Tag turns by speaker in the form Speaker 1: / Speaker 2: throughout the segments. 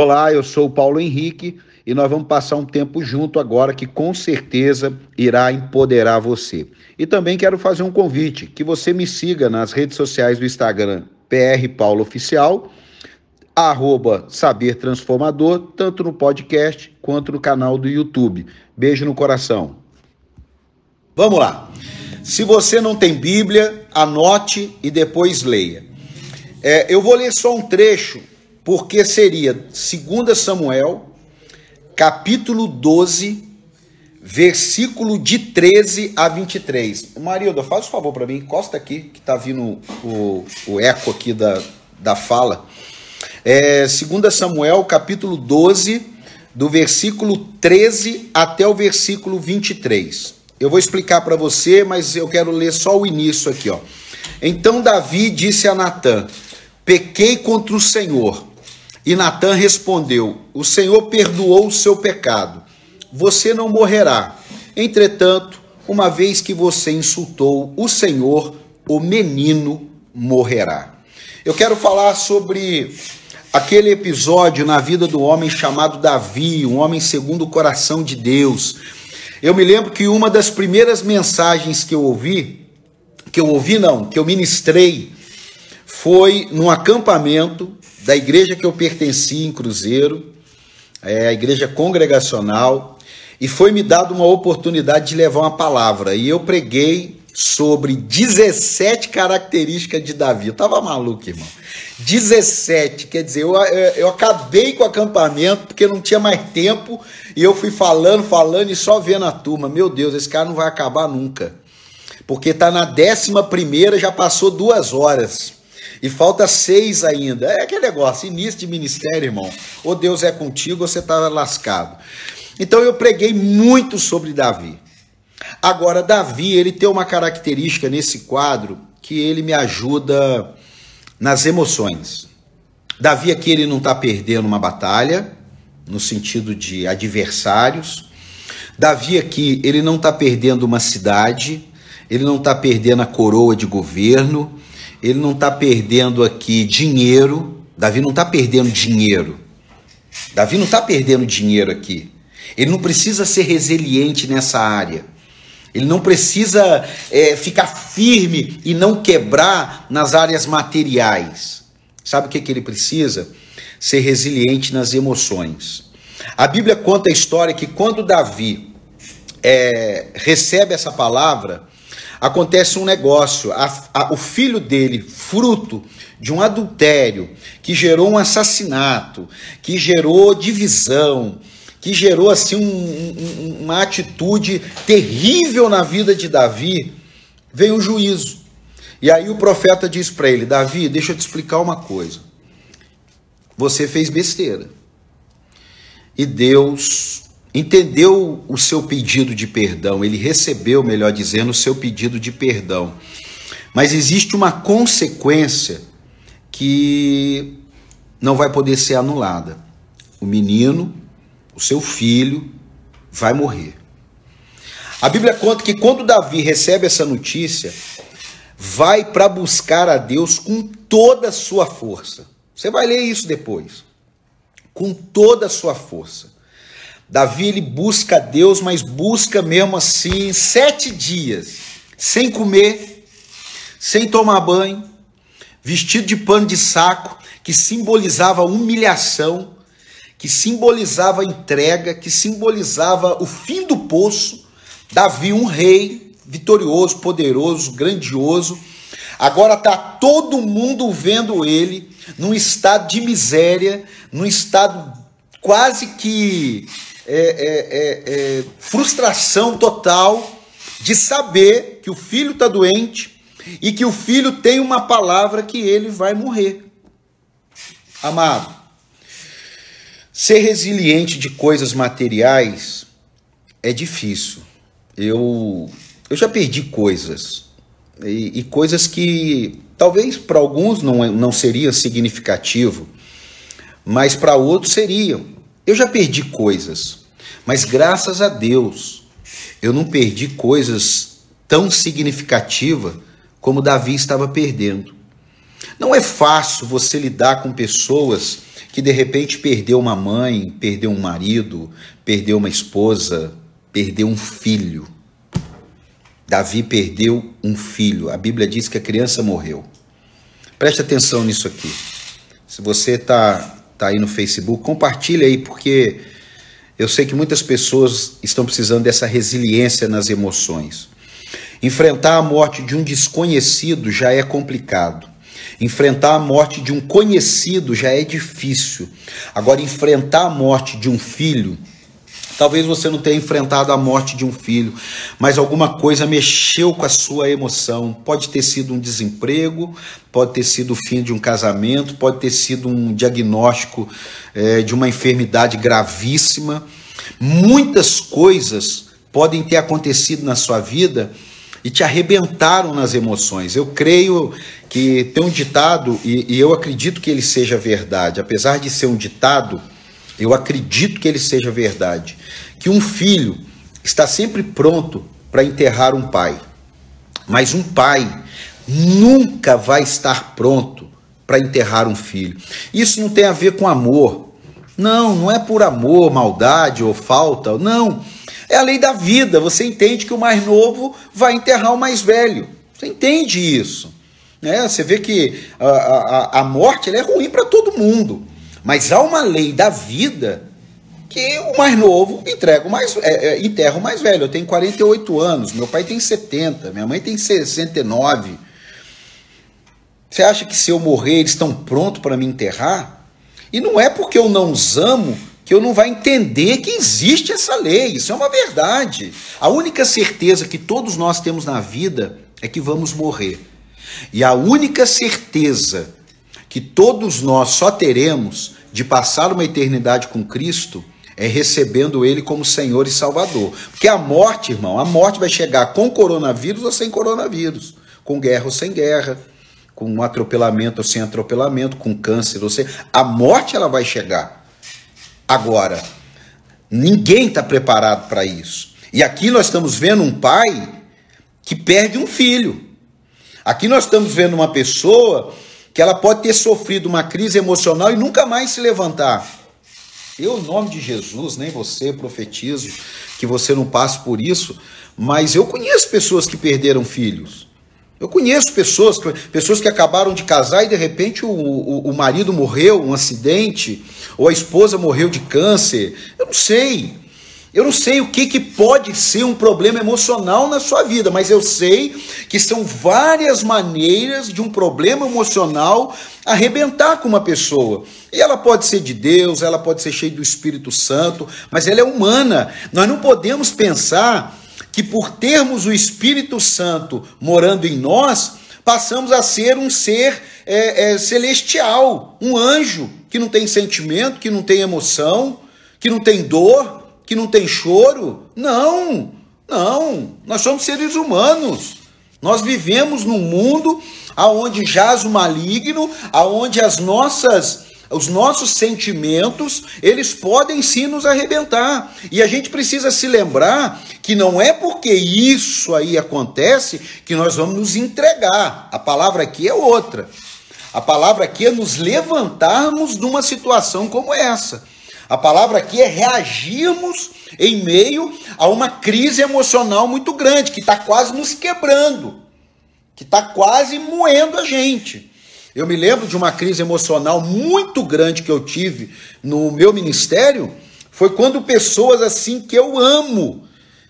Speaker 1: Olá, eu sou o Paulo Henrique e nós vamos passar um tempo junto agora que com certeza irá empoderar você. E também quero fazer um convite que você me siga nas redes sociais do Instagram PR Paulo Oficial, arroba Saber Transformador, tanto no podcast quanto no canal do YouTube. Beijo no coração. Vamos lá. Se você não tem Bíblia, anote e depois leia. É, eu vou ler só um trecho, porque seria 2 Samuel, capítulo 12, versículo de 13 a 23. Marilda, faz um favor para mim, encosta aqui, que tá vindo o, o eco aqui da, da fala. É, 2 Samuel, capítulo 12, do versículo 13 até o versículo 23. Eu vou explicar para você, mas eu quero ler só o início aqui, ó. Então Davi disse a Natã: Pequei contra o Senhor. E Natã respondeu: O Senhor perdoou o seu pecado. Você não morrerá. Entretanto, uma vez que você insultou o Senhor, o menino morrerá. Eu quero falar sobre aquele episódio na vida do homem chamado Davi, um homem segundo o coração de Deus. Eu me lembro que uma das primeiras mensagens que eu ouvi, que eu ouvi não, que eu ministrei, foi num acampamento da igreja que eu pertenci em Cruzeiro, é a igreja congregacional, e foi me dada uma oportunidade de levar uma palavra. E eu preguei sobre 17 características de Davi. Eu tava maluco, irmão. 17, quer dizer, eu, eu acabei com o acampamento porque não tinha mais tempo e eu fui falando, falando e só vendo a turma. Meu Deus, esse cara não vai acabar nunca. Porque tá na décima primeira, já passou duas horas. E falta seis ainda. É aquele negócio, início de ministério, irmão. Ou Deus é contigo ou você está lascado. Então eu preguei muito sobre Davi. Agora, Davi, ele tem uma característica nesse quadro que ele me ajuda nas emoções. Davi aqui ele não está perdendo uma batalha, no sentido de adversários. Davi aqui ele não está perdendo uma cidade, ele não está perdendo a coroa de governo, ele não está perdendo aqui dinheiro. Davi não está perdendo dinheiro. Davi não está perdendo dinheiro aqui. Ele não precisa ser resiliente nessa área. Ele não precisa é, ficar firme e não quebrar nas áreas materiais. Sabe o que, que ele precisa? Ser resiliente nas emoções. A Bíblia conta a história que quando Davi é, recebe essa palavra, acontece um negócio. A, a, o filho dele, fruto de um adultério, que gerou um assassinato, que gerou divisão, que gerou assim um, um, uma atitude terrível na vida de Davi, veio o juízo. E aí o profeta diz para ele: Davi, deixa eu te explicar uma coisa. Você fez besteira. E Deus entendeu o seu pedido de perdão, ele recebeu, melhor dizendo, o seu pedido de perdão. Mas existe uma consequência que não vai poder ser anulada. O menino, o seu filho, vai morrer. A Bíblia conta que quando Davi recebe essa notícia, vai para buscar a Deus com toda a sua força. Você vai ler isso depois. Com toda a sua força. Davi ele busca Deus, mas busca mesmo assim sete dias, sem comer, sem tomar banho, vestido de pano de saco, que simbolizava humilhação, que simbolizava entrega, que simbolizava o fim do poço. Davi, um rei vitorioso, poderoso, grandioso. Agora está todo mundo vendo ele num estado de miséria, num estado quase que é, é, é, é, frustração total de saber que o filho está doente e que o filho tem uma palavra que ele vai morrer. Amado, ser resiliente de coisas materiais é difícil. Eu, eu já perdi coisas e, e coisas que talvez para alguns não, não seria significativo, mas para outros seriam. Eu já perdi coisas, mas graças a Deus eu não perdi coisas tão significativas como Davi estava perdendo. Não é fácil você lidar com pessoas que de repente perdeu uma mãe, perdeu um marido, perdeu uma esposa, perdeu um filho. Davi perdeu um filho. A Bíblia diz que a criança morreu. Preste atenção nisso aqui. Se você está tá aí no Facebook, compartilhe aí, porque eu sei que muitas pessoas estão precisando dessa resiliência nas emoções. Enfrentar a morte de um desconhecido já é complicado. Enfrentar a morte de um conhecido já é difícil. Agora, enfrentar a morte de um filho, talvez você não tenha enfrentado a morte de um filho, mas alguma coisa mexeu com a sua emoção. Pode ter sido um desemprego, pode ter sido o fim de um casamento, pode ter sido um diagnóstico é, de uma enfermidade gravíssima. Muitas coisas podem ter acontecido na sua vida e te arrebentaram nas emoções. Eu creio que tem um ditado, e, e, eu acredito que ele seja verdade, apesar de ser um ditado, eu acredito que ele seja verdade, que um filho está sempre pronto para enterrar um pai, mas um pai nunca vai estar pronto para enterrar um filho. Isso não tem a ver com amor. Não, não é por amor, maldade ou falta, não. É a lei da vida. Você entende que o mais novo vai enterrar o mais velho. Você entende isso. Né? Você vê que a, a, a morte é ruim para todo mundo. Mas há uma lei da vida que o mais novo entrega o mais, é, é, enterra o mais velho. Eu tenho 48 anos, meu pai tem 70, minha mãe tem 69. Você acha que se eu morrer eles estão prontos para me enterrar? E não é porque eu não os amo que eu não vai entender que existe essa lei. Isso é uma verdade. A única certeza que todos nós temos na vida é que vamos morrer. E a única certeza que todos nós só teremos de passar uma eternidade com Cristo é recebendo Ele como Senhor e Salvador. Porque a morte, irmão, a morte vai chegar com coronavírus ou sem coronavírus, com guerra ou sem guerra, com atropelamento ou sem atropelamento, com câncer ou sem. A morte ela vai chegar. Agora, ninguém está preparado para isso. E aqui nós estamos vendo um pai que perde um filho. Aqui nós estamos vendo uma pessoa que ela pode ter sofrido uma crise emocional e nunca mais se levantar. Eu, em nome de Jesus, nem você profetizo que você não passe por isso, mas eu conheço pessoas que perderam filhos. Eu conheço pessoas, pessoas que acabaram de casar e de repente o, o, o, marido morreu, um acidente, ou a esposa morreu de câncer. Eu não sei. Eu não sei o que, que pode ser um problema emocional na sua vida, mas eu sei que são várias maneiras de um problema emocional arrebentar com uma pessoa. E ela pode ser de Deus, ela pode ser cheia do Espírito Santo, mas ela é humana. Nós não podemos pensar que por termos o Espírito Santo morando em nós, passamos a ser um ser é, é, celestial, um anjo que não tem sentimento, que não tem emoção, que não tem dor, que não tem choro. Não, não. Nós somos seres humanos. Nós vivemos num mundo aonde jaz o maligno, aonde as nossas os nossos sentimentos, eles podem sim nos arrebentar. E a gente precisa se lembrar que não é porque isso aí acontece que nós vamos nos entregar. A palavra aqui é outra. A palavra aqui é nos levantarmos de uma situação como essa. A palavra aqui é reagirmos em meio a uma crise emocional muito grande, que está quase nos quebrando, que está quase moendo a gente. Eu me lembro de uma crise emocional muito grande que eu tive no meu ministério, foi quando pessoas assim que eu amo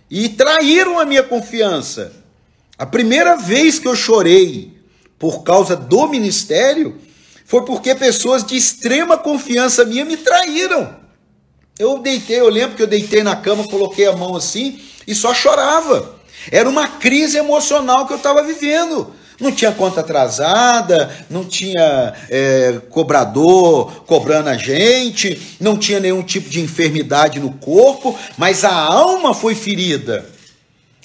Speaker 1: e traíram a minha confiança. A primeira vez que eu chorei por causa do ministério foi porque pessoas de extrema confiança minha me traíram. Eu deitei, eu lembro que eu deitei na cama, coloquei a mão assim e só chorava. Era uma crise emocional que eu estava vivendo. Não tinha conta atrasada, não tinha é, cobrador cobrando a gente, não tinha nenhum tipo de enfermidade no corpo, mas a alma foi ferida.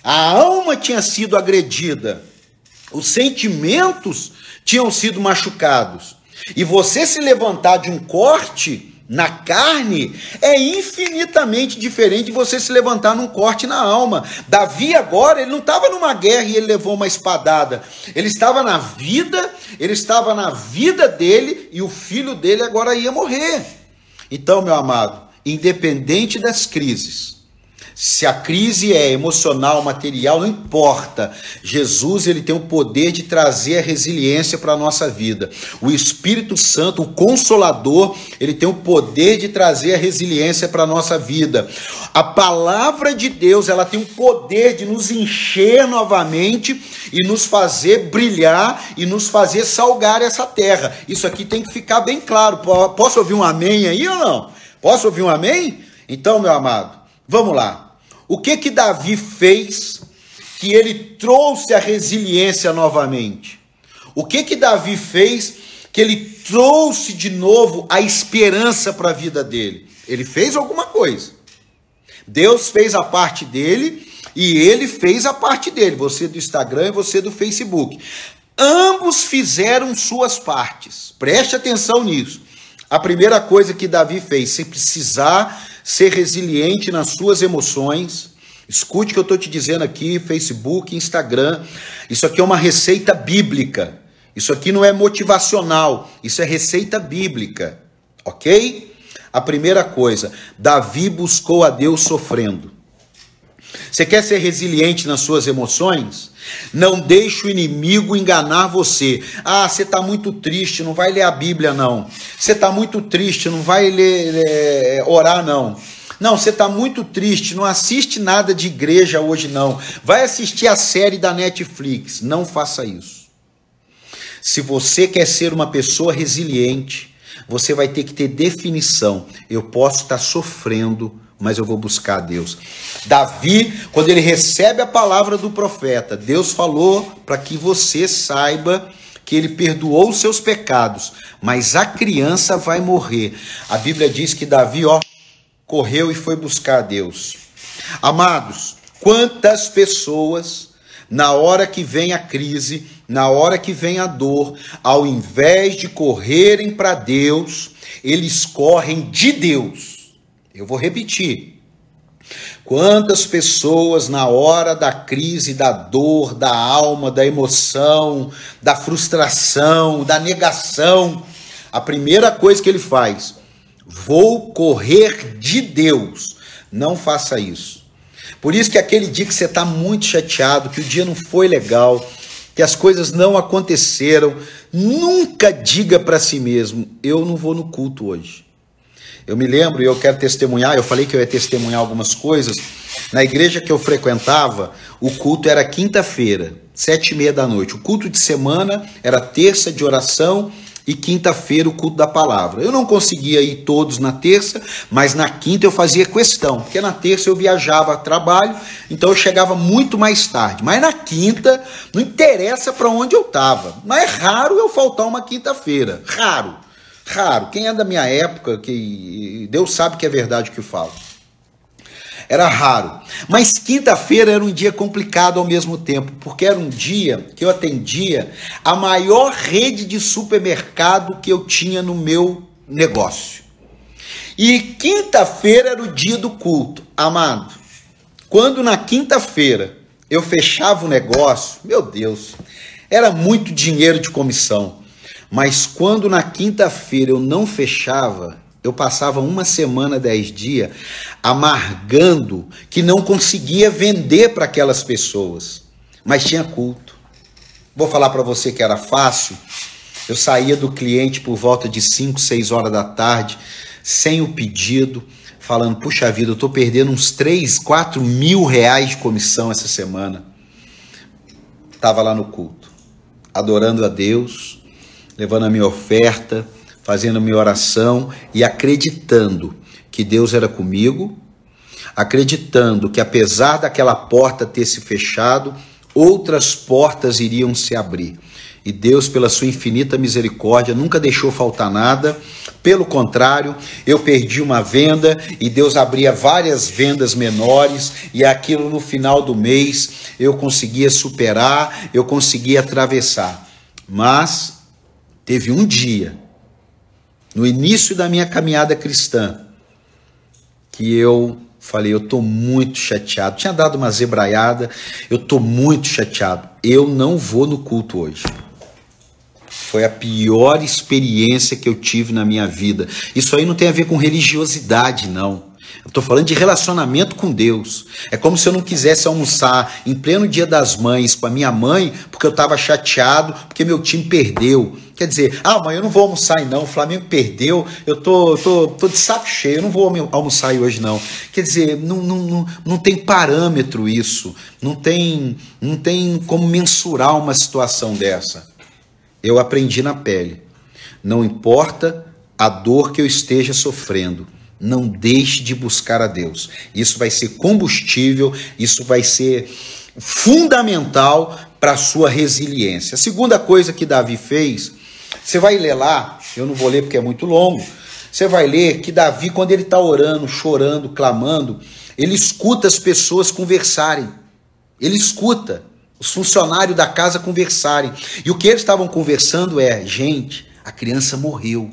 Speaker 1: A alma tinha sido agredida. Os sentimentos tinham sido machucados. E você se levantar de um corte na carne é infinitamente diferente de você se levantar num corte na alma. Davi agora, ele não estava numa guerra e ele levou uma espadada. Ele estava na vida, ele estava na vida dele e o filho dele agora ia morrer. Então, meu amado, independente das crises, se a crise é emocional, material, não importa. Jesus ele tem o poder de trazer a resiliência para a nossa vida. O Espírito Santo, o Consolador, ele tem o poder de trazer a resiliência para a nossa vida. A palavra de Deus, ela tem o poder de nos encher novamente e nos fazer brilhar e nos fazer salgar essa terra. Isso aqui tem que ficar bem claro. Posso ouvir um amém aí ou não? Posso ouvir um amém? Então, meu amado, vamos lá. O que que Davi fez que ele trouxe a resiliência novamente? O que que Davi fez que ele trouxe de novo a esperança para a vida dele? Ele fez alguma coisa. Deus fez a parte dele e ele fez a parte dele, você do Instagram e você do Facebook. Ambos fizeram suas partes. Preste atenção nisso. A primeira coisa que Davi fez, se precisar ser resiliente nas suas emoções. Escute o que eu estou te dizendo aqui, Facebook, Instagram. Isso aqui é uma receita bíblica. Isso aqui não é motivacional, isso é receita bíblica. Ok? A primeira coisa, Davi buscou a Deus sofrendo. Você quer ser resiliente nas suas emoções? Não deixe o inimigo enganar você. Ah, você está muito triste, não vai ler a Bíblia, não. Você está muito triste, não vai ler, é, orar, não. Não, você está muito triste, não assiste nada de igreja hoje, não. Vai assistir a série da Netflix. Não faça isso. Se você quer ser uma pessoa resiliente, você vai ter que ter definição. Eu posso estar tá sofrendo, mas eu vou buscar a Deus. Davi, quando ele recebe a palavra do profeta, Deus falou para que você saiba que ele perdoou os seus pecados, mas a criança vai morrer. A Bíblia diz que Davi, ó, correu e foi buscar a Deus. Amados, quantas pessoas na hora que vem a crise, na hora que vem a dor, ao invés de correrem para Deus, eles correm de Deus. Eu vou repetir. Quantas pessoas na hora da crise, da dor, da alma, da emoção, da frustração, da negação, a primeira coisa que ele faz, vou correr de Deus. Não faça isso. Por isso que aquele dia que você está muito chateado, que o dia não foi legal, que as coisas não aconteceram, nunca diga para si mesmo: eu não vou no culto hoje. Eu me lembro e eu quero testemunhar, eu falei que eu ia testemunhar algumas coisas. Na igreja que eu frequentava, o culto era quinta-feira, sete e meia da noite. O culto de semana era terça de oração e quinta-feira o culto da palavra. Eu não conseguia ir todos na terça, mas na quinta eu fazia questão, porque na terça eu viajava a trabalho, então eu chegava muito mais tarde. Mas na quinta, não interessa para onde eu estava. Mas é raro eu faltar uma quinta-feira, raro. Raro. Quem é da minha época, que Deus sabe que é verdade o que eu falo. Era raro. Mas quinta-feira era um dia complicado ao mesmo tempo, porque era um dia que eu atendia a maior rede de supermercado que eu tinha no meu negócio. E quinta-feira era o dia do culto. Amado, quando na quinta-feira eu fechava o negócio, meu Deus, era muito dinheiro de comissão. Mas quando na quinta-feira eu não fechava, eu passava uma semana, dez dias, amargando que não conseguia vender para aquelas pessoas. Mas tinha culto. Vou falar para você que era fácil. Eu saía do cliente por volta de 5, 6 horas da tarde, sem o pedido, falando: puxa vida, eu estou perdendo uns 3, 4 mil reais de comissão essa semana. Estava lá no culto, adorando a Deus, levando a minha oferta, fazendo a minha oração e acreditando que Deus era comigo, acreditando que apesar daquela porta ter se fechado, outras portas iriam se abrir. E Deus, pela sua infinita misericórdia, nunca deixou faltar nada. Pelo contrário, eu perdi uma venda e Deus abria várias vendas menores, e aquilo no final do mês eu conseguia superar, eu conseguia atravessar. Mas Teve um dia no início da minha caminhada cristã, que eu falei, eu tô muito chateado. Tinha dado uma zebraiada, eu tô muito chateado. Eu não vou no culto hoje. Foi a pior experiência que eu tive na minha vida. Isso aí não tem a ver com religiosidade, não. Eu estou falando de relacionamento com Deus. É como se eu não quisesse almoçar em pleno dia das mães com a minha mãe, porque eu estava chateado, porque meu time perdeu. Quer dizer, ah, mãe, eu não vou almoçar aí não, o Flamengo perdeu, eu tô, tô, tô de saco cheio, eu não vou almoçar aí hoje não. Quer dizer, não, não, não, não tem parâmetro isso, não tem, não tem como mensurar uma situação dessa. Eu aprendi na pele. Não importa a dor que eu esteja sofrendo, não deixe de buscar a Deus. Isso vai ser combustível, isso vai ser fundamental para a sua resiliência. A segunda coisa que Davi fez, você vai ler lá, eu não vou ler porque é muito longo. Você vai ler que Davi, quando ele está orando, chorando, clamando, ele escuta as pessoas conversarem. Ele escuta os funcionários da casa conversarem. E o que eles estavam conversando é: gente, a criança morreu.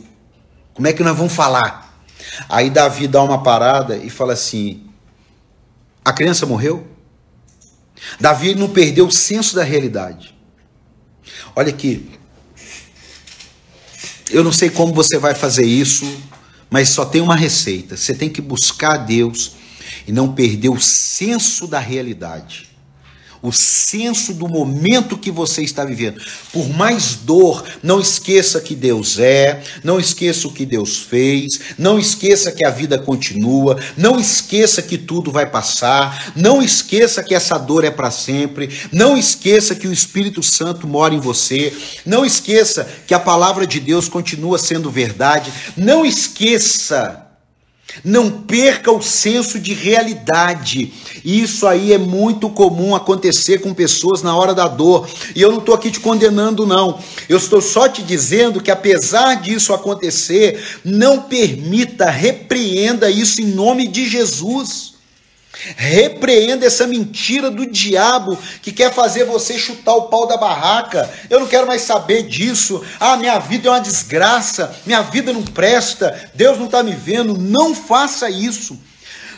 Speaker 1: Como é que nós vamos falar? Aí Davi dá uma parada e fala assim: a criança morreu? Davi não perdeu o senso da realidade. Olha aqui. Eu não sei como você vai fazer isso, mas só tem uma receita. Você tem que buscar Deus e não perder o senso da realidade o senso do momento que você está vivendo. Por mais dor, não esqueça que Deus é, não esqueça o que Deus fez, não esqueça que a vida continua, não esqueça que tudo vai passar, não esqueça que essa dor é para sempre, não esqueça que o Espírito Santo mora em você, não esqueça que a palavra de Deus continua sendo verdade, não esqueça não perca o senso de realidade. Isso aí é muito comum acontecer com pessoas na hora da dor. E eu não estou aqui te condenando, não. Eu estou só te dizendo que, apesar disso acontecer, não permita, repreenda isso em nome de Jesus. Repreenda essa mentira do diabo que quer fazer você chutar o pau da barraca. Eu não quero mais saber disso. Ah, minha vida é uma desgraça, minha vida não presta, Deus não está me vendo. Não faça isso.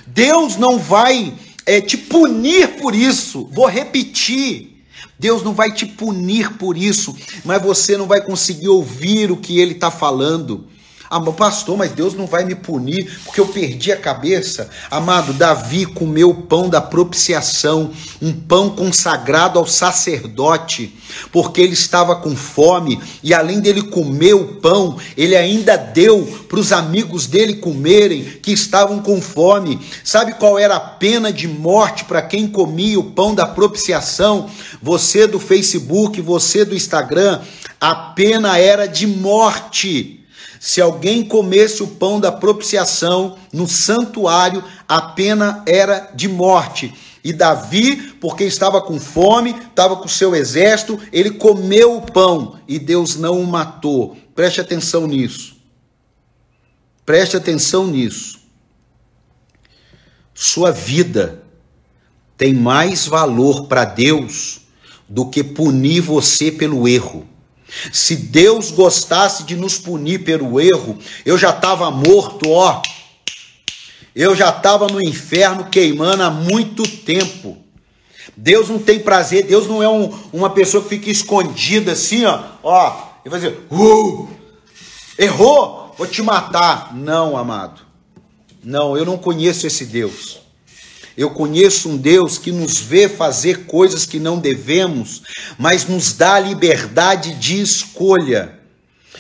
Speaker 1: Deus não vai é, te punir por isso. Vou repetir. Deus não vai te punir por isso, mas você não vai conseguir ouvir o que ele está falando. Ah, pastor, mas Deus não vai me punir porque eu perdi a cabeça. Amado, Davi comeu o pão da propiciação, um pão consagrado ao sacerdote, porque ele estava com fome e além dele comer o pão, ele ainda deu para os amigos dele comerem que estavam com fome. Sabe qual era a pena de morte para quem comia o pão da propiciação? Você do Facebook, você do Instagram, a pena era de morte. Se alguém comesse o pão da propiciação no santuário, a pena era de morte. E Davi, porque estava com fome, estava com seu exército, ele comeu o pão e Deus não o matou. Preste atenção nisso. Preste atenção nisso. Sua vida tem mais valor para Deus do que punir você pelo erro. Se Deus gostasse de nos punir pelo erro, eu já estava morto, ó. Eu já estava no inferno queimando há muito tempo. Deus não tem prazer, Deus não é um, uma pessoa que fica escondida assim, ó, ó, e vai dizer, uh, errou, vou te matar. Não, amado. Não, eu não conheço esse Deus. Eu conheço um Deus que nos vê fazer coisas que não devemos, mas nos dá a liberdade de escolha.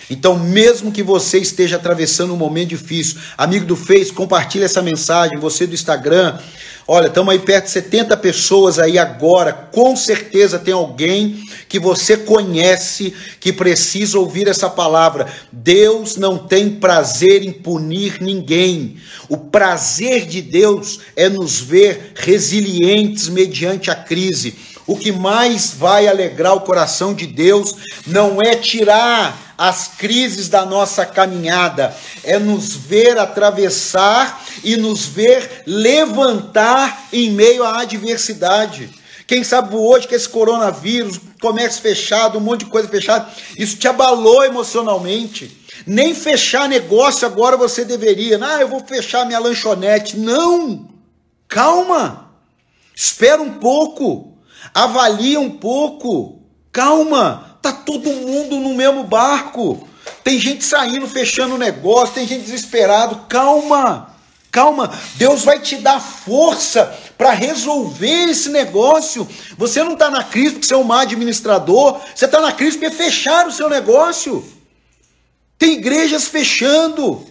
Speaker 1: Então, mesmo que você esteja atravessando um momento difícil, amigo do Face, compartilhe essa mensagem, você do Instagram, Olha, estamos aí perto de 70 pessoas aí agora. Com certeza tem alguém que você conhece que precisa ouvir essa palavra. Deus não tem prazer em punir ninguém. O prazer de Deus é nos ver resilientes mediante a crise. O que mais vai alegrar o coração de Deus não é tirar as crises da nossa caminhada, é nos ver atravessar e nos ver levantar em meio à adversidade. Quem sabe hoje que esse coronavírus, comércio fechado, um monte de coisa fechada, isso te abalou emocionalmente. Nem fechar negócio agora você deveria. Ah, eu vou fechar minha lanchonete. Não! Calma! Espera um pouco. Avalia um pouco. Calma! Tá todo mundo no mesmo barco. Tem gente saindo, fechando o negócio, tem gente desesperado. Calma! Calma, Deus vai te dar força para resolver esse negócio. Você não está na crise porque você é um má administrador, você está na crise porque fecharam o seu negócio. Tem igrejas fechando.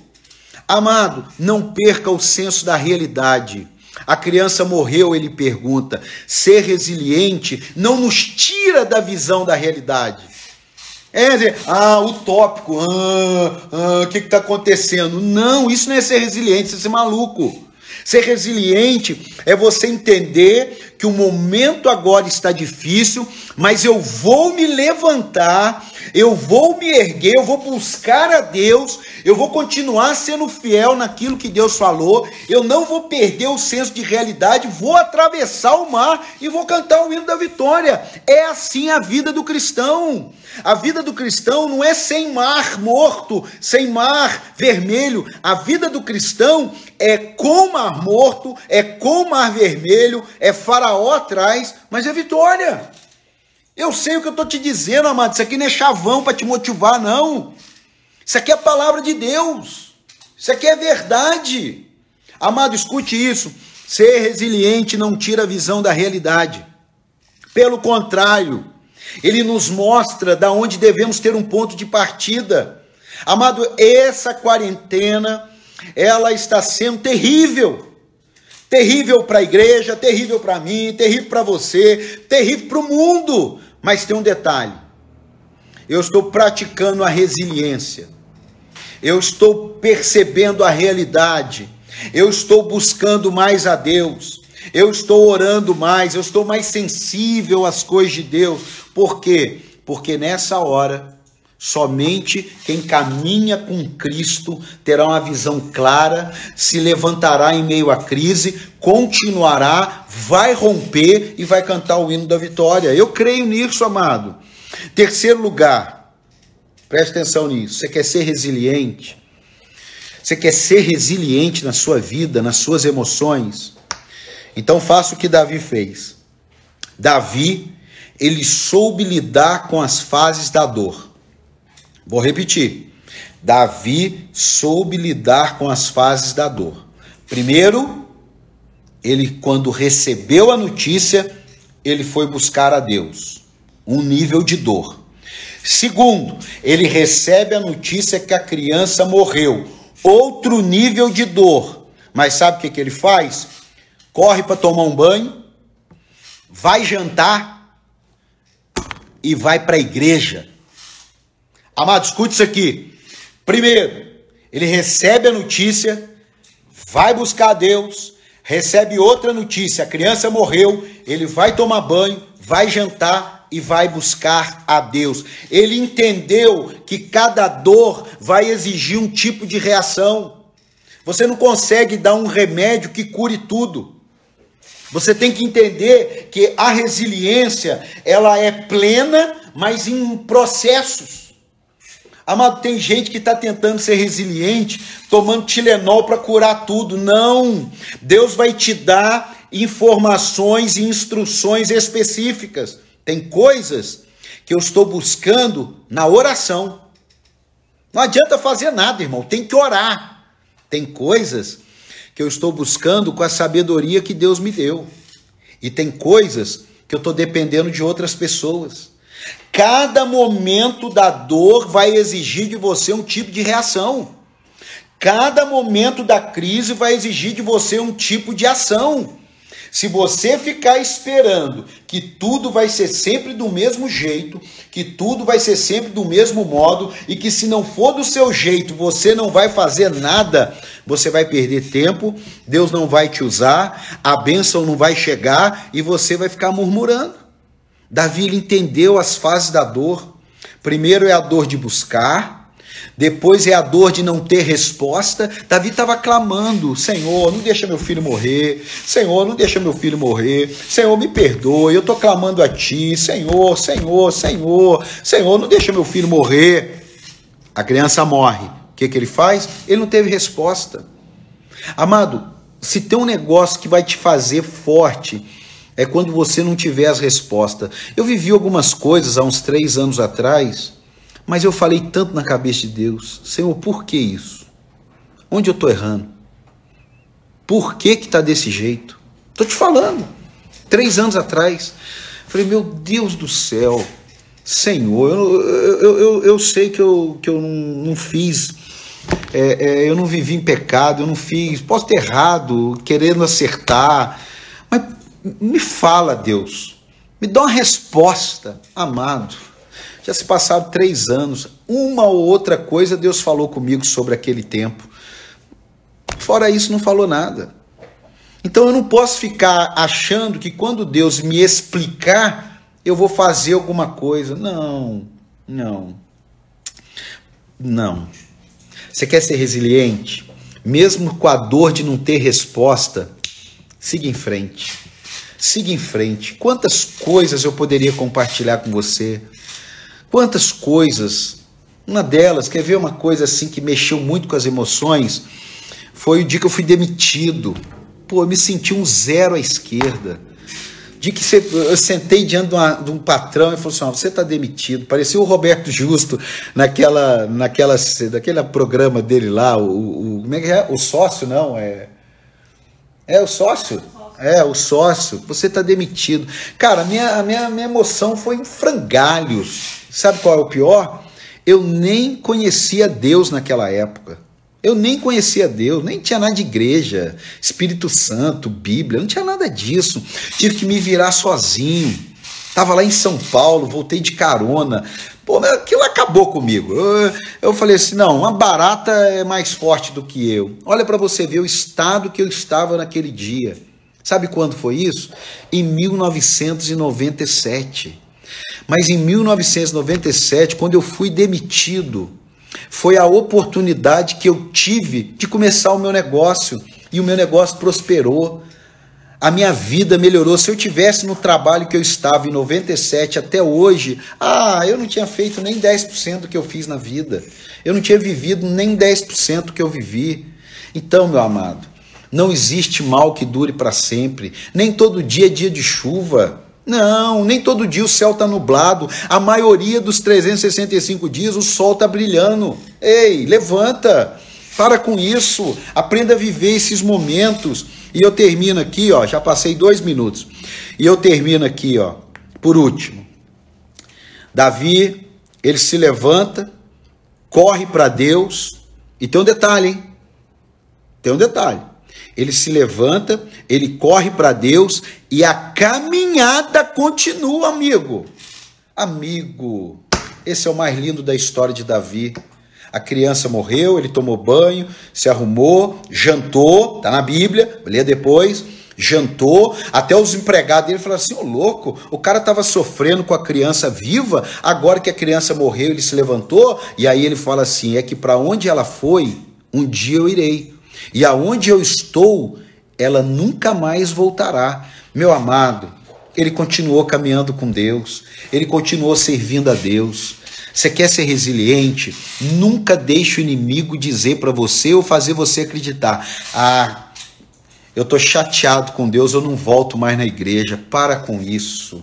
Speaker 1: Amado, não perca o senso da realidade. A criança morreu, ele pergunta. Ser resiliente não nos tira da visão da realidade. É dizer, ah, utópico, ah, ah, o que está acontecendo? Não, isso não é ser resiliente, isso é ser maluco. Ser resiliente é você entender que o momento agora está difícil, mas eu vou me levantar, eu vou me erguer, eu vou buscar a Deus, eu vou continuar sendo fiel naquilo que Deus falou, eu não vou perder o senso de realidade, vou atravessar o mar e vou cantar o hino da vitória. É assim a vida do cristão. A vida do cristão não é sem mar morto, sem mar vermelho. A vida do cristão é com mar morto, é com mar vermelho, é faraó atrás, mas é vitória. Eu sei o que eu estou te dizendo, amado. Isso aqui não é chavão para te motivar, não. Isso aqui é a palavra de Deus. Isso aqui é verdade. Amado, escute isso. Ser resiliente não tira a visão da realidade. Pelo contrário, ele nos mostra da onde devemos ter um ponto de partida. Amado, essa quarentena, ela está sendo terrível. Terrível para a igreja, terrível para mim, terrível para você, terrível para o mundo. Mas tem um detalhe: eu estou praticando a resiliência, eu estou percebendo a realidade, eu estou buscando mais a Deus, eu estou orando mais, eu estou mais sensível às coisas de Deus. Por quê? Porque nessa hora Somente quem caminha com Cristo terá uma visão clara, se levantará em meio à crise, continuará, vai romper e vai cantar o hino da vitória. Eu creio nisso, amado. Terceiro lugar, preste atenção nisso. Você quer ser resiliente? Você quer ser resiliente na sua vida, nas suas emoções? Então faça o que Davi fez. Davi, ele soube lidar com as fases da dor. Vou repetir. Davi soube lidar com as fases da dor. Primeiro, ele quando recebeu a notícia, ele foi buscar a Deus, um nível de dor. Segundo, ele recebe a notícia que a criança morreu, outro nível de dor. Mas sabe o que, que ele faz? Corre para tomar um banho, vai jantar e vai para a igreja Amado, escute isso aqui. Primeiro, ele recebe a notícia, vai buscar a Deus, recebe outra notícia, a criança morreu, ele vai tomar banho, vai jantar e vai buscar a Deus. Ele entendeu que cada dor vai exigir um tipo de reação. Você não consegue dar um remédio que cure tudo. Você tem que entender que a resiliência, ela é plena, mas em processos. Amado, tem gente que está tentando ser resiliente, tomando Tilenol para curar tudo. Não! Deus vai te dar informações e instruções específicas. Tem coisas que eu estou buscando na oração. Não adianta fazer nada, irmão, tem que orar. Tem coisas que eu estou buscando com a sabedoria que Deus me deu. E tem coisas que eu estou dependendo de outras pessoas. Cada momento da dor vai exigir de você um tipo de reação. Cada momento da crise vai exigir de você um tipo de ação. Se você ficar esperando que tudo vai ser sempre do mesmo jeito, que tudo vai ser sempre do mesmo modo e que se não for do seu jeito você não vai fazer nada, você vai perder tempo, Deus não vai te usar, a bênção não vai chegar e você vai ficar murmurando. Davi entendeu as fases da dor. Primeiro é a dor de buscar, depois é a dor de não ter resposta. Davi estava clamando: Senhor, não deixa meu filho morrer. Senhor, não deixa meu filho morrer. Senhor, me perdoe. Eu estou clamando a Ti. Senhor, Senhor, Senhor. Senhor, não deixa meu filho morrer. A criança morre. O que, que ele faz? Ele não teve resposta. Amado, se tem um negócio que vai te fazer forte, é quando você não tiver as respostas. Eu vivi algumas coisas há uns três anos atrás, mas eu falei tanto na cabeça de Deus: Senhor, por que isso? Onde eu estou errando? Por que que está desse jeito? Estou te falando. Três anos atrás, falei: Meu Deus do céu, Senhor, eu, eu, eu, eu sei que eu, que eu não fiz é, é, eu não vivi em pecado, eu não fiz, posso ter errado, querendo acertar, me fala, Deus, me dá uma resposta, amado. Já se passaram três anos, uma ou outra coisa Deus falou comigo sobre aquele tempo. Fora isso, não falou nada. Então eu não posso ficar achando que quando Deus me explicar, eu vou fazer alguma coisa. Não, não, não. Você quer ser resiliente? Mesmo com a dor de não ter resposta, siga em frente. Siga em frente. Quantas coisas eu poderia compartilhar com você? Quantas coisas? Uma delas, quer ver uma coisa assim que mexeu muito com as emoções? Foi o dia que eu fui demitido. Pô, eu me senti um zero à esquerda de que eu sentei diante de, uma, de um patrão e falou assim: você está demitido. Parecia o Roberto Justo naquela, naquela, naquele programa dele lá, o, o, como é que é? O sócio, não? É, é o sócio? É, o sócio, você está demitido. Cara, a minha, a minha, minha emoção foi em frangalhos. Sabe qual é o pior? Eu nem conhecia Deus naquela época. Eu nem conhecia Deus, nem tinha nada de igreja, Espírito Santo, Bíblia, não tinha nada disso. Tive que me virar sozinho. Tava lá em São Paulo, voltei de carona. Pô, aquilo acabou comigo. Eu, eu falei assim: não, uma barata é mais forte do que eu. Olha para você ver o estado que eu estava naquele dia. Sabe quando foi isso? Em 1997. Mas em 1997, quando eu fui demitido, foi a oportunidade que eu tive de começar o meu negócio e o meu negócio prosperou. A minha vida melhorou. Se eu tivesse no trabalho que eu estava em 97 até hoje, ah, eu não tinha feito nem 10% do que eu fiz na vida. Eu não tinha vivido nem 10% do que eu vivi. Então, meu amado, não existe mal que dure para sempre. Nem todo dia é dia de chuva. Não, nem todo dia o céu está nublado. A maioria dos 365 dias o sol está brilhando. Ei, levanta, para com isso, aprenda a viver esses momentos. E eu termino aqui, ó, já passei dois minutos. E eu termino aqui, ó, por último. Davi, ele se levanta, corre para Deus. E tem um detalhe, hein? Tem um detalhe. Ele se levanta, ele corre para Deus e a caminhada continua, amigo. Amigo, esse é o mais lindo da história de Davi. A criança morreu, ele tomou banho, se arrumou, jantou, tá na Bíblia, lê depois, jantou, até os empregados dele falaram assim: ô oh, louco, o cara estava sofrendo com a criança viva, agora que a criança morreu, ele se levantou, e aí ele fala assim: é que para onde ela foi, um dia eu irei. E aonde eu estou, ela nunca mais voltará. Meu amado, ele continuou caminhando com Deus, ele continuou servindo a Deus. Você quer ser resiliente? Nunca deixe o inimigo dizer para você ou fazer você acreditar: ah, eu estou chateado com Deus, eu não volto mais na igreja. Para com isso.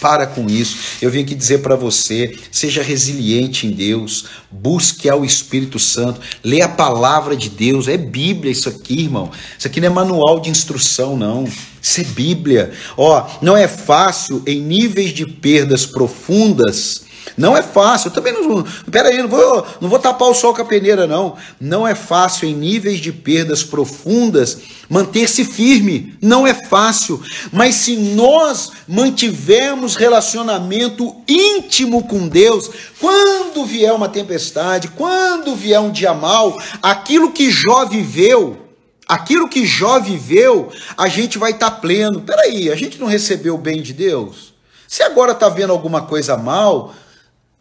Speaker 1: Para com isso. Eu vim aqui dizer para você: seja resiliente em Deus, busque ao Espírito Santo, lê a palavra de Deus. É Bíblia isso aqui, irmão. Isso aqui não é manual de instrução, não. Isso é Bíblia. Ó, não é fácil em níveis de perdas profundas não é fácil. Eu também não. Pera aí, não vou, não vou tapar o sol com a peneira, não. Não é fácil em níveis de perdas profundas manter-se firme. Não é fácil. Mas se nós mantivermos relacionamento íntimo com Deus, quando vier uma tempestade, quando vier um dia mal, aquilo que Jó viveu. Aquilo que Jó viveu, a gente vai estar tá pleno. Peraí, a gente não recebeu o bem de Deus? Se agora está vendo alguma coisa mal,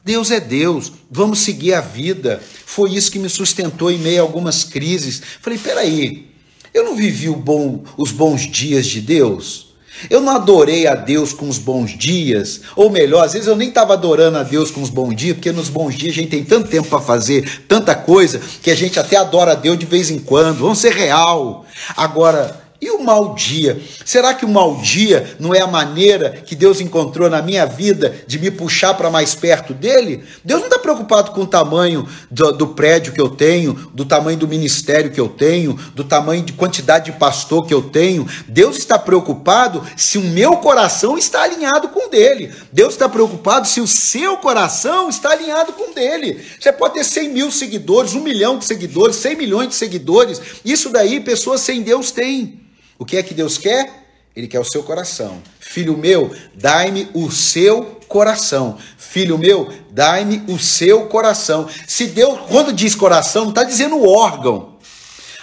Speaker 1: Deus é Deus, vamos seguir a vida. Foi isso que me sustentou em meio a algumas crises. Falei, peraí, eu não vivi bom, os bons dias de Deus? Eu não adorei a Deus com os bons dias, ou melhor, às vezes eu nem estava adorando a Deus com os bons dias, porque nos bons dias a gente tem tanto tempo para fazer tanta coisa que a gente até adora a Deus de vez em quando. Vamos ser real. Agora, e o mau dia? Será que o mau dia não é a maneira que Deus encontrou na minha vida de me puxar para mais perto dele? Deus não está preocupado com o tamanho do, do, prédio que eu tenho, do tamanho do ministério que eu tenho, do tamanho de quantidade de pastor que eu tenho. Deus está preocupado se o meu coração está alinhado com o dele. Deus está preocupado se o seu coração está alinhado com o dele. Você pode ter 100 mil seguidores, um milhão de seguidores, 100 milhões de seguidores. Isso daí pessoas sem Deus têm. O que é que Deus quer? Ele quer o seu coração. Filho meu, dai-me o seu coração. Filho meu, dai-me o seu coração. Se Deus, quando diz coração, não está dizendo órgão.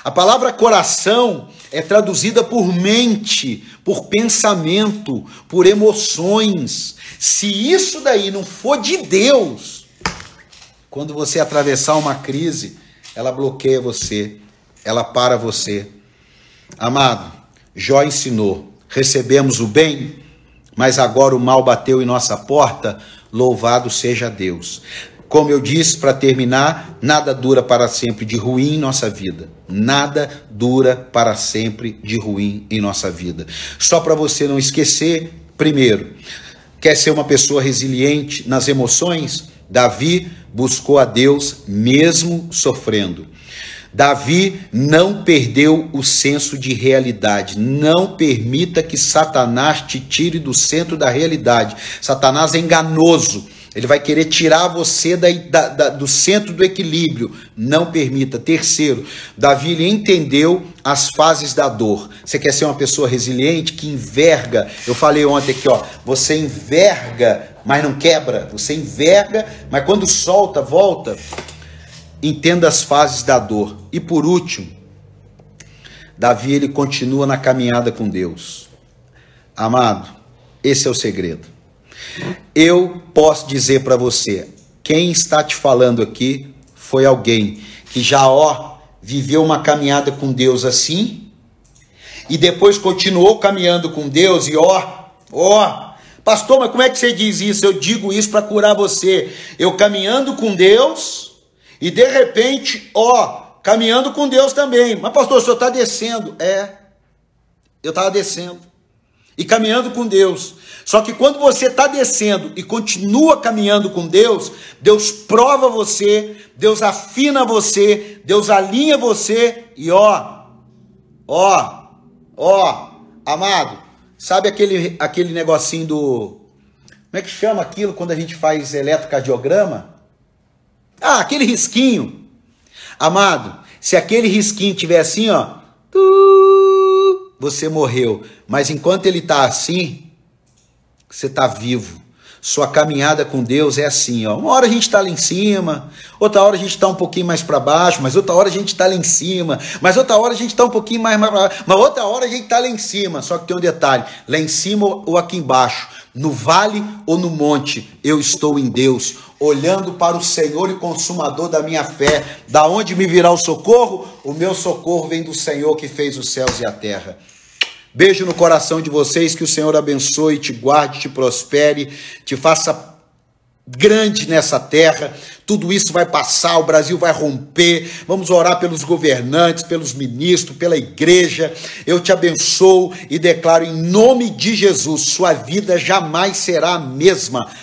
Speaker 1: A palavra coração é traduzida por mente, por pensamento, por emoções. Se isso daí não for de Deus, quando você atravessar uma crise, ela bloqueia você, ela para você. Amado, Jó ensinou: recebemos o bem, mas agora o mal bateu em nossa porta, louvado seja Deus. Como eu disse para terminar, nada dura para sempre de ruim em nossa vida. Nada dura para sempre de ruim em nossa vida. Só para você não esquecer, primeiro, quer ser uma pessoa resiliente nas emoções? Davi buscou a Deus mesmo sofrendo. Davi não perdeu o senso de realidade. Não permita que Satanás te tire do centro da realidade. Satanás é enganoso. Ele vai querer tirar você da, da, da, do centro do equilíbrio. Não permita. Terceiro, Davi entendeu as fases da dor. Você quer ser uma pessoa resiliente que enverga? Eu falei ontem aqui, ó. Você enverga, mas não quebra. Você enverga, mas quando solta, volta. Entenda as fases da dor. E por último, Davi ele continua na caminhada com Deus. Amado, esse é o segredo. Eu posso dizer para você, quem está te falando aqui foi alguém que já ó viveu uma caminhada com Deus assim e depois continuou caminhando com Deus e ó, ó, pastor, mas como é que você diz isso? Eu digo isso para curar você. Eu caminhando com Deus, e de repente, ó, caminhando com Deus também. Mas, pastor, o senhor está descendo. É, eu estava descendo. E caminhando com Deus. Só que quando você está descendo e continua caminhando com Deus, Deus prova você, Deus afina você, Deus alinha você e ó, ó, ó, amado, sabe aquele, aquele negocinho do. Como é que chama aquilo quando a gente faz eletrocardiograma? Ah, aquele risquinho. Amado, se aquele risquinho tiver assim, ó, você morreu. Mas enquanto ele está assim, você está vivo. Sua caminhada com Deus é assim, ó. Uma hora a gente está lá em cima, outra hora a gente está um pouquinho mais para baixo, mas outra hora a gente está lá em cima, mas outra hora a gente está um pouquinho mais para baixo, mas outra hora a gente está lá em cima. Só que tem um detalhe: lá em cima ou aqui embaixo, no vale ou no monte, eu estou em Deus, olhando para o Senhor e consumador da minha fé. Da onde me virá o socorro? O meu socorro vem do Senhor que fez os céus e a terra. Beijo no coração de vocês, que o Senhor abençoe, te guarde, te prospere, te faça grande nessa terra. Tudo isso vai passar, o Brasil vai romper. Vamos orar pelos governantes, pelos ministros, pela igreja. Eu te abençoo e declaro em nome de Jesus: sua vida jamais será a mesma.